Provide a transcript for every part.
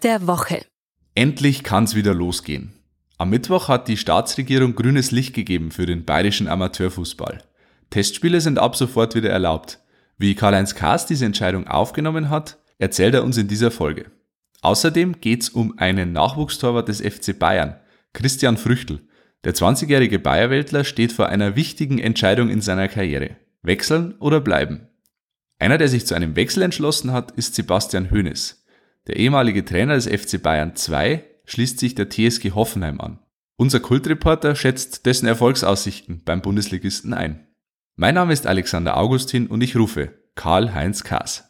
Der Woche. Endlich kann's wieder losgehen. Am Mittwoch hat die Staatsregierung grünes Licht gegeben für den bayerischen Amateurfußball. Testspiele sind ab sofort wieder erlaubt. Wie Karl-Heinz Kaas diese Entscheidung aufgenommen hat, erzählt er uns in dieser Folge. Außerdem geht's um einen Nachwuchstorwart des FC Bayern, Christian Früchtel. Der 20-jährige Bayerweltler steht vor einer wichtigen Entscheidung in seiner Karriere. Wechseln oder bleiben? Einer, der sich zu einem Wechsel entschlossen hat, ist Sebastian Hoeneß. Der ehemalige Trainer des FC Bayern 2 schließt sich der TSG Hoffenheim an. Unser Kultreporter schätzt dessen Erfolgsaussichten beim Bundesligisten ein. Mein Name ist Alexander Augustin und ich rufe Karl-Heinz Kaas.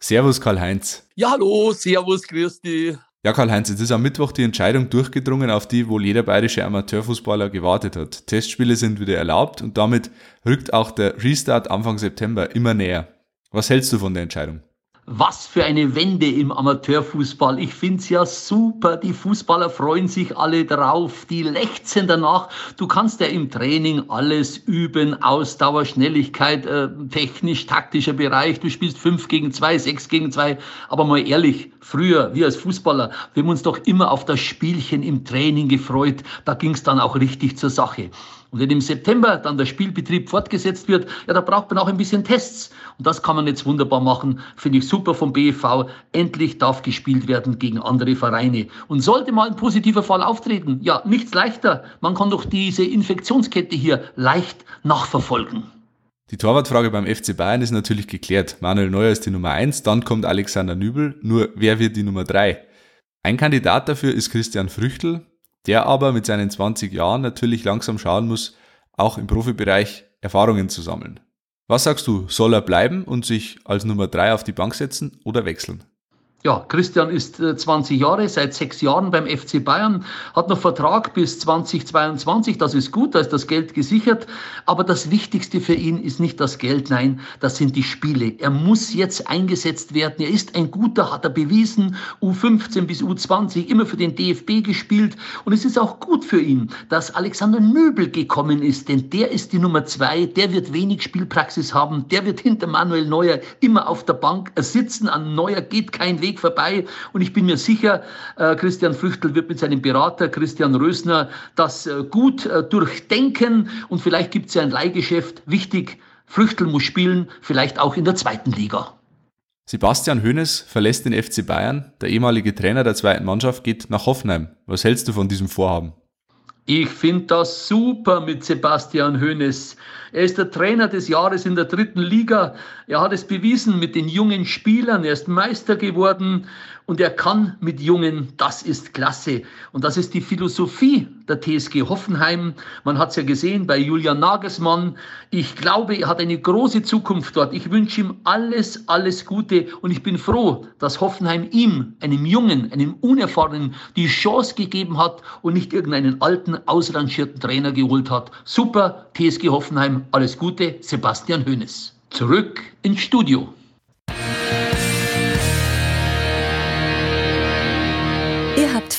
Servus Karl-Heinz. Ja, hallo, servus, dich. Ja, Karl-Heinz, jetzt ist am Mittwoch die Entscheidung durchgedrungen, auf die wohl jeder bayerische Amateurfußballer gewartet hat. Testspiele sind wieder erlaubt und damit rückt auch der Restart Anfang September immer näher. Was hältst du von der Entscheidung? Was für eine Wende im Amateurfußball. Ich find's ja super. Die Fußballer freuen sich alle drauf. Die lechzen danach. Du kannst ja im Training alles üben. Ausdauer, Schnelligkeit, äh, technisch, taktischer Bereich. Du spielst fünf gegen zwei, sechs gegen zwei. Aber mal ehrlich, früher, wir als Fußballer, wir haben uns doch immer auf das Spielchen im Training gefreut. Da ging's dann auch richtig zur Sache. Und wenn im September dann der Spielbetrieb fortgesetzt wird, ja, da braucht man auch ein bisschen Tests. Und das kann man jetzt wunderbar machen. Finde ich super vom BFV. Endlich darf gespielt werden gegen andere Vereine. Und sollte mal ein positiver Fall auftreten, ja, nichts leichter. Man kann doch diese Infektionskette hier leicht nachverfolgen. Die Torwartfrage beim FC Bayern ist natürlich geklärt. Manuel Neuer ist die Nummer eins, dann kommt Alexander Nübel. Nur wer wird die Nummer drei? Ein Kandidat dafür ist Christian Früchtel, der aber mit seinen 20 Jahren natürlich langsam schauen muss, auch im Profibereich Erfahrungen zu sammeln. Was sagst du, soll er bleiben und sich als Nummer 3 auf die Bank setzen oder wechseln? Ja, Christian ist 20 äh, Jahre, seit sechs Jahren beim FC Bayern, hat noch Vertrag bis 2022, das ist gut, da ist das Geld gesichert. Aber das Wichtigste für ihn ist nicht das Geld, nein, das sind die Spiele. Er muss jetzt eingesetzt werden. Er ist ein guter, hat er bewiesen, U15 bis U20 immer für den DFB gespielt. Und es ist auch gut für ihn, dass Alexander Nöbel gekommen ist, denn der ist die Nummer zwei, der wird wenig Spielpraxis haben, der wird hinter Manuel Neuer immer auf der Bank sitzen. An Neuer geht kein Weg Weg vorbei. Und ich bin mir sicher, äh, Christian Früchtel wird mit seinem Berater Christian Rösner das äh, gut äh, durchdenken. Und vielleicht gibt es ja ein Leihgeschäft. Wichtig, Früchtel muss spielen, vielleicht auch in der zweiten Liga. Sebastian Hoeneß verlässt den FC Bayern. Der ehemalige Trainer der zweiten Mannschaft geht nach Hoffenheim. Was hältst du von diesem Vorhaben? Ich finde das super mit Sebastian Hoeneß. Er ist der Trainer des Jahres in der dritten Liga. Er hat es bewiesen mit den jungen Spielern. Er ist Meister geworden und er kann mit Jungen. Das ist klasse. Und das ist die Philosophie der TSG Hoffenheim. Man hat es ja gesehen bei Julian Nagelsmann. Ich glaube, er hat eine große Zukunft dort. Ich wünsche ihm alles, alles Gute und ich bin froh, dass Hoffenheim ihm, einem Jungen, einem Unerfahrenen, die Chance gegeben hat und nicht irgendeinen alten, ausrangierten Trainer geholt hat. Super, TSG Hoffenheim alles Gute, Sebastian Hoeneß. Zurück ins Studio.